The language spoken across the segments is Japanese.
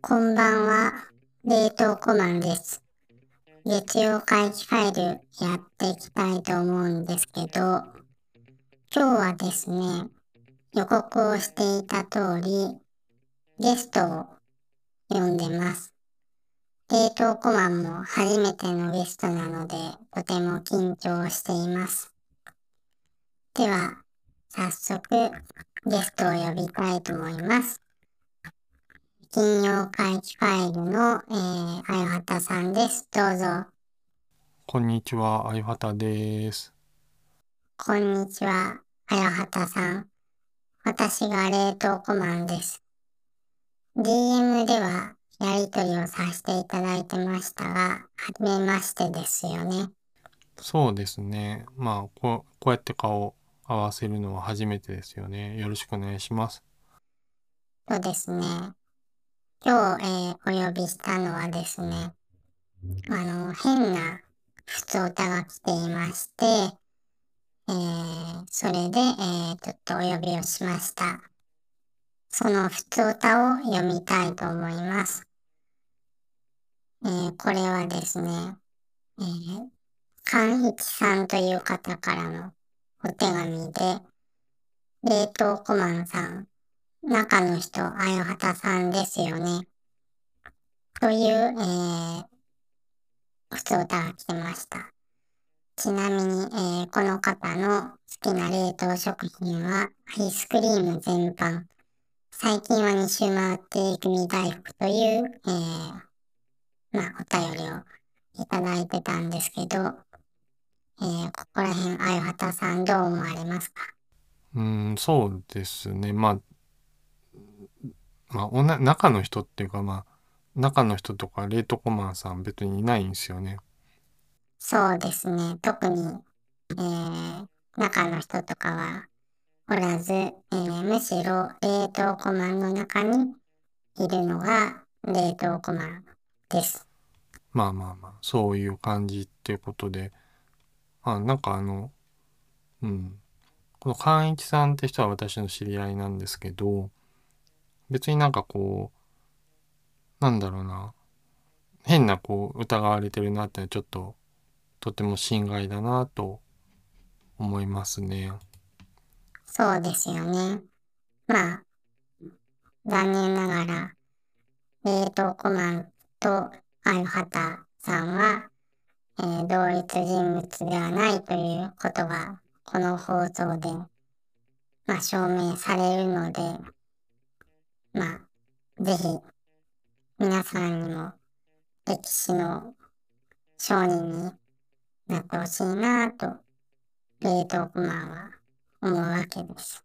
こんばんは、冷凍コマンです。月曜回帰ファイルやっていきたいと思うんですけど、今日はですね、予告をしていた通り、ゲストを呼んでます。冷凍コマンも初めてのゲストなので、とても緊張しています。では、早速、ゲストを呼びたいと思います。金曜回帰ファイルの、えー、あやはたさんです。どうぞ。こんにちは、あゆはたです。こんにちは、あやはたさん。私が冷凍コマンです。DM ではやりとりをさせていただいてましたが、はじめましてですよね。そうですね。まあ、こう、こうやって顔を合わせるのは初めてですよね。よろしくお願いします。そうですね。今日、えーお呼びしたのはですね、あの、変な普通歌が来ていまして、えーそれで、えーちょっとお呼びをしました。その普通歌を読みたいと思います。えーこれはですね、えー、寛一さんという方からのお手紙で、冷凍コマンさん、中の人、あやはたさんですよね。という、えー、普通歌が来てました。ちなみに、えーこの方の好きな冷凍食品はアイスクリーム全般。最近は2周回っていくみ大福という、えーまあ、お便りをいただいてたんですけど、えーここら辺、あやはたさんどう思われますか？うーん、そうですね。まあ、まあ、おな、中の人っていうか、まあ、中の人とか冷凍コマンさん別にいないんですよね。そうですね。特に、えー中の人とかはおらず、えーむしろ冷凍コマンの中にいるのが冷凍コマンです。まあまあまあ、そういう感じっていうことで、まあなんかあの、うん、この寛一さんって人は私の知り合いなんですけど、別になんかこう、なんだろうな、変なこう疑われてるなってちょっと、とても心外だなと思いますね。そうですよね。まあ、残念ながら、冷凍コマンとあゆはたさんは、えー同一人物ではないということが、この放送で、まあ、証明されるので、まあ、ぜひ、皆さんにも、歴史の証人になってほしいなと、冷凍コマンは思うわけです。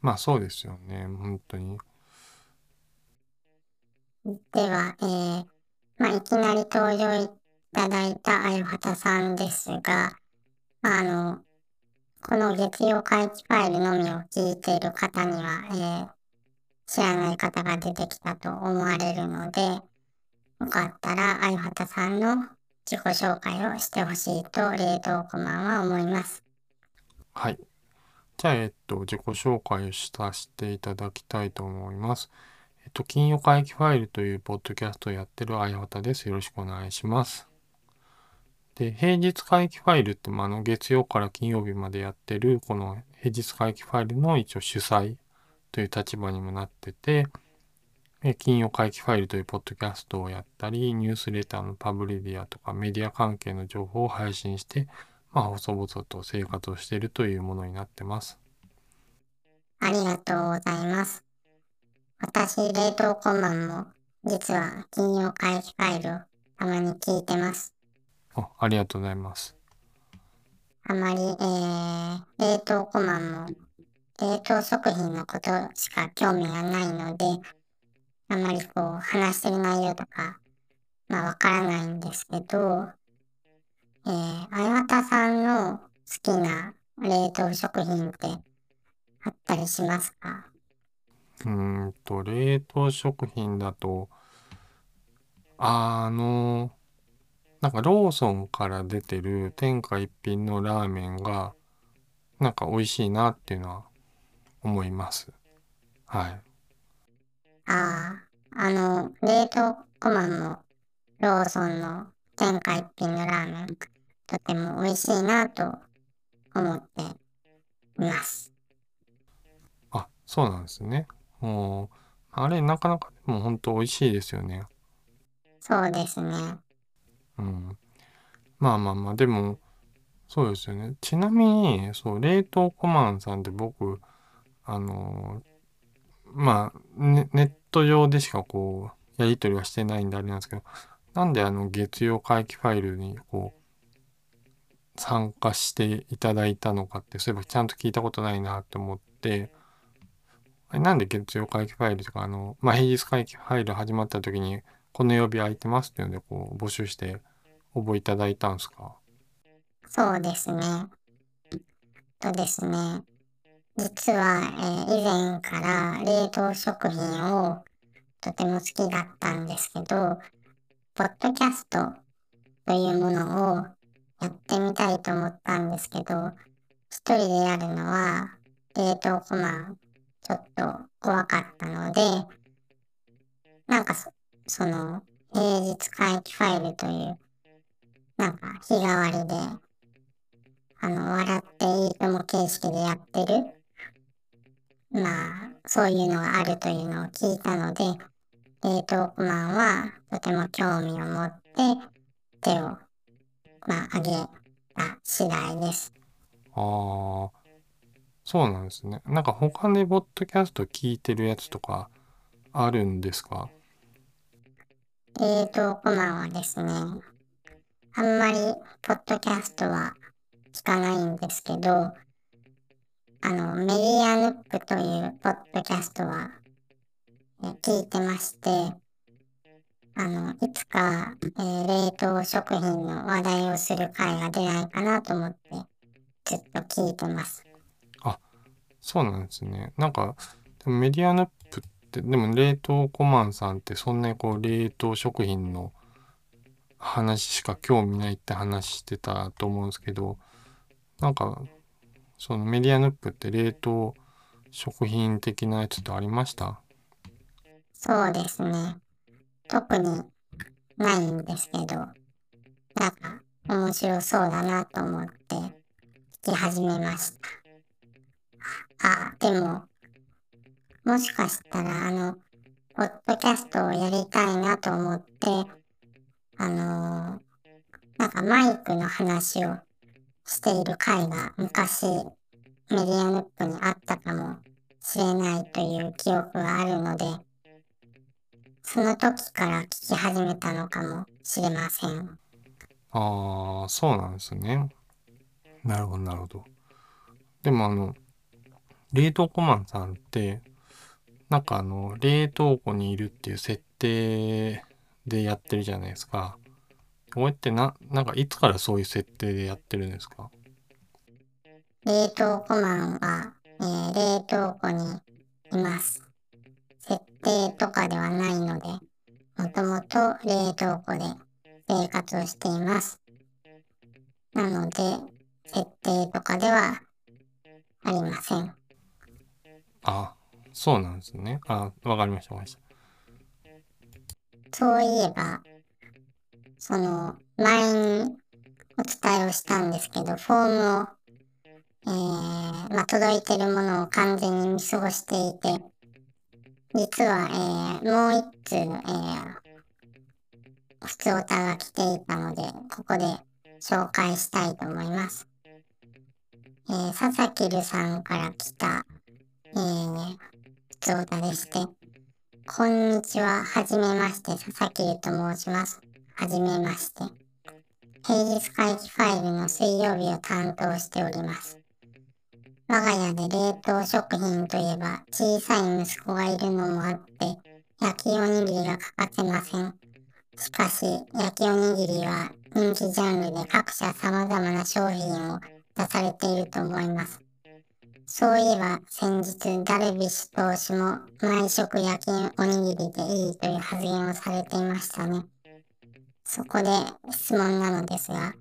まあそうですよね、本当に。では、えーまあ、いきなり登場いただいたあゆはたさんですが、まあの、この月曜回帰ファイルのみを聞いている方には、えー知らない方が出てきたと思われるので、よかったらあゆはたさんの自己紹介をしてほしいと冷凍コマンは思います。はい。じゃあ、えっと、自己紹介をさせていただきたいと思います。っと、金曜回帰ファイルというポッドキャストをやってるあやはたです。よろしくお願いします。で、平日回帰ファイルって、まあ、の、月曜から金曜日までやってる、この平日回帰ファイルの一応主催という立場にもなってて、え金曜回帰ファイルというポッドキャストをやったり、ニュースレターのパブリディアとかメディア関係の情報を配信して、まあ、細々と生活をしているというものになってます。ありがとうございます。私、冷凍コマンも、実は金曜回帰ファイルをたまに聞いてます。あありがとうございます。あまり、えー、冷凍コマンも、冷凍食品のことしか興味がないので、あまりこう、話してる内容とか、まあ、わからないんですけど、えー、あやたさんの好きな冷凍食品ってあったりしますか？うーんと、冷凍食品だと、あの、なんかローソンから出てる天下一品のラーメンが、なんか美味しいなっていうのは思います。はい。ああ、あの、冷凍コマンもローソンの天下一品のラーメン、とても美味しいなと思っています。あ、そうなんですね。もう、あれなかなかでも本当美味しいですよね。そうですね。うん。まあまあまあ、でも、そうですよね。ちなみに、そう、冷凍コマンさんって僕、あのーまあ、ネ、ネット上でしかこう、やり取りはしてないんであれなんですけど、なんであの月曜回帰ファイルにこう、参加していただいたのかって、そういえばちゃんと聞いたことないなって思って、なんで月曜回帰ファイルとか、あの、まあ、平日回帰ファイル始まった時に、この曜日空いてますっていうので、こう、募集して応募いただいたんですか？そうですね。とですね。実は、えー以前から冷凍食品をとても好きだったんですけど、ポッドキャストというものをやってみたいと思ったんですけど、一人でやるのは冷凍コマンちょっと怖かったので、なんかそその平日回帰ファイルというなんか日替わりであの、笑っていいとも形式でやってる、まあ、そういうのがあるというのを聞いたので、冷凍コマンはとても興味を持って手を、まあ、挙げた次第です。ああ、そうなんですね。なんか他でポッドキャスト聞いてるやつとかあるんですか？冷凍コマはですね、あんまりポッドキャストは聞かないんですけど、あの、メディアヌップというポッドキャストはえ聞いてまして、あの、いつか、えー冷凍食品の話題をする回が出ないかなと思って、ずっと聞いてます。そうなんですね。なんか、でもメディアヌップって、でも冷凍コマンさんってそんなにこう冷凍食品の話しか興味ないって話してたと思うんですけど、なんか、そのメディアヌップって冷凍食品的なやつってありました？そうですね。特にないんですけど、なんか面白そうだなと思って聞き始めました。あ、でも、もしかしたらあの、ポッドキャストをやりたいなと思って、あのーなんかマイクの話をしている回が昔メディアヌップにあったかもしれないという記憶があるので、その時から聞き始めたのかもしれません。ああ、そうなんですね。なるほど、なるほど。でもあの、冷凍コマンさんって、なんかあの、冷凍庫にいるっていう設定でやってるじゃないですか。こうやってな、なんかいつからそういう設定でやってるんですか？冷凍コマンは、えー冷凍庫にいます。設定とかではないので、もともと冷凍庫で生活をしています。なので、設定とかではありません。あ、そうなんですね。あ、わかりました、わかりました。そういえば、その、前にお伝えをしたんですけど、フォームを、えー、まあ、届いてるものを完全に見過ごしていて、実は、えー、もう一通、えー、普通おたが来ていたので、ここで紹介したいと思います。えー、佐々木るさんから来た、えー、普通おたでして、こんにちは。はじめまして。佐々木ると申します。はじめまして。平日会議ファイルの水曜日を担当しております。我が家で冷凍食品といえば小さい息子がいるのもあって焼きおにぎりが欠かせません。しかし焼きおにぎりは人気ジャンルで各社様々な商品を出されていると思います。そういえば先日ダルビッシュ投手も毎食焼きおにぎりでいいという発言をされていましたね。そこで質問なのですが、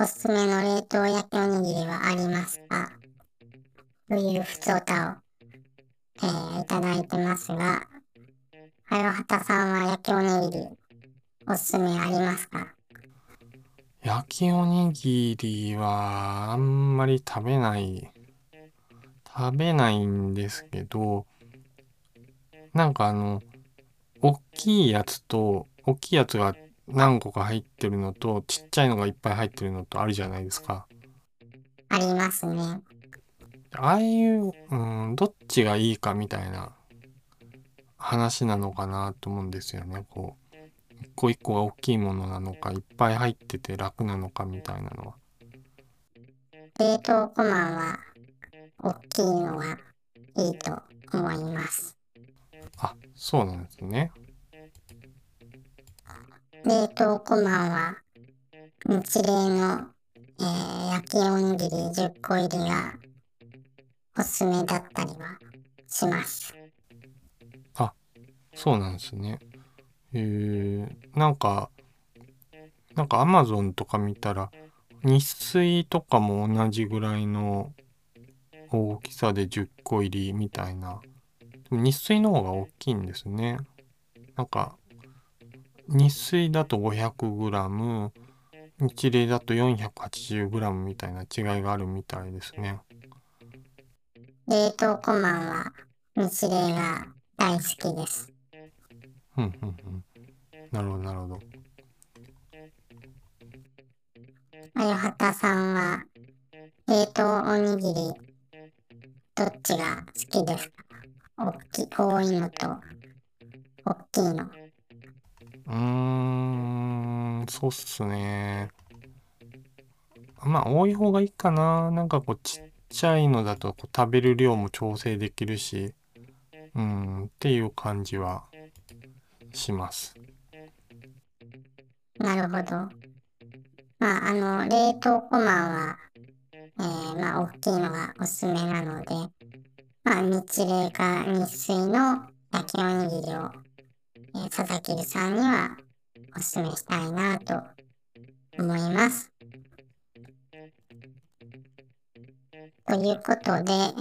おすすめの冷凍焼きおにぎりはありますか？というふつおたを、えー、いただいてますが、はよはたさんは焼きおにぎりおすすめありますか？焼きおにぎりはあんまり食べない食べないんですけどなんかあの大きいやつと大きいやつが何個か入ってるのとちっちゃいのがいっぱい入ってるのとあるじゃないですか。ありますね。ああいう、うん、どっちがいいかみたいな話なのかなと思うんですよね。こう一個一個が大きいものなのかいっぱい入ってて楽なのかみたいなのは。冷凍コマンは大きいのがいいと思います。あ、そうなんですね。冷凍コマンは日例の、えー、焼きおにぎり10個入りがおすすめだったりはします。あ、そうなんですね。えー、なんか、なんかアマゾンとか見たら、日水とかも同じぐらいの大きさで10個入りみたいな。日水の方が大きいんですね。なんか、日水だと 500g、日例だと 480g みたいな違いがあるみたいですね。冷凍コマンは日例が大好きです。うんうんうん。なるほどなるほど。あよはたさんは冷凍おにぎりどっちが好きですか？おっき多いのと大きいの。うーん、そうっすね。まあ多い方がいいかな。なんかこうちっちゃいのだとこう食べる量も調整できるし、うん、っていう感じはします。なるほど。まあ、あの、冷凍コマンは、えー、まあ、大きいのがおすすめなので、まあ、日霊か日水の焼きおにぎりを、えー、佐々木さんにはおすすめしたいなと思います。ということで、え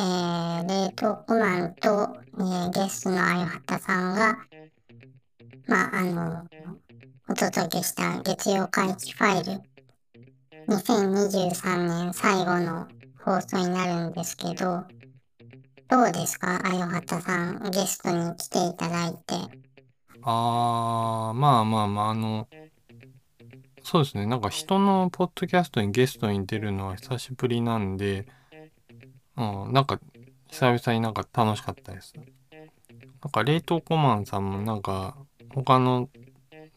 ー、冷凍コマンと、えー、ゲストのあゆはたさんが、まあ、あの、お届けした月曜回帰ファイル、2023年最後の放送になるんですけど、どうですか？あよはたさん、ゲストに来ていただいて。あー、まあまあまあ、あの、そうですね、なんか人のポッドキャストにゲストに出るのは久しぶりなんで、うん、なんか久々になんか楽しかったです。なんか冷凍コマンさんもなんか他の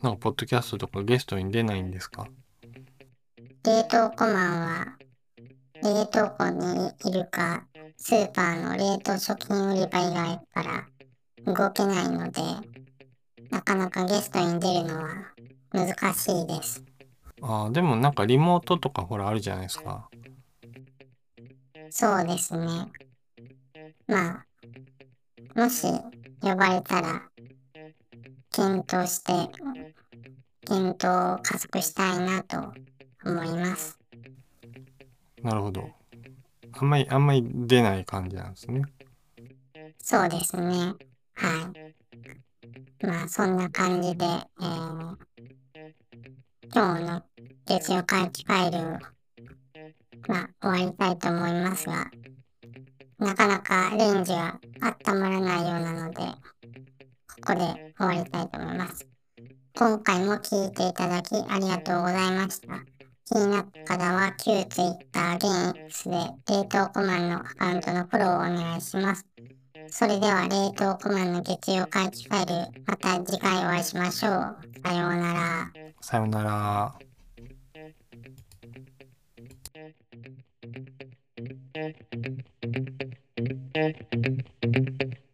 なんかポッドキャストとかゲストに出ないんですか？冷凍コマンは冷凍庫にいるかスーパーの冷凍食品売り場以外から動けないのでなかなかゲストに出るのは難しいです。ああでもなんかリモートとかほらあるじゃないですか。そうですね。まあもし呼ばれたら検討して、検討を加速したいなと思います。なるほど。あんまり、あんまり出ない感じなんですね。そうですね。はい。まあ、そんな感じで、えー、今日の月曜回帰ファイル、まあ、終わりたいと思いますが、なかなかレンジが温まらないようなので、ここで終わりたいと思います。今回も聴いていただきありがとうございました。気になった方は旧 Twitter、現 X で冷凍コマンのアカウントのフォローをお願いします。それでは冷凍コマンの月曜回帰ファイル、また次回お会いしましょう。さようなら。さようなら。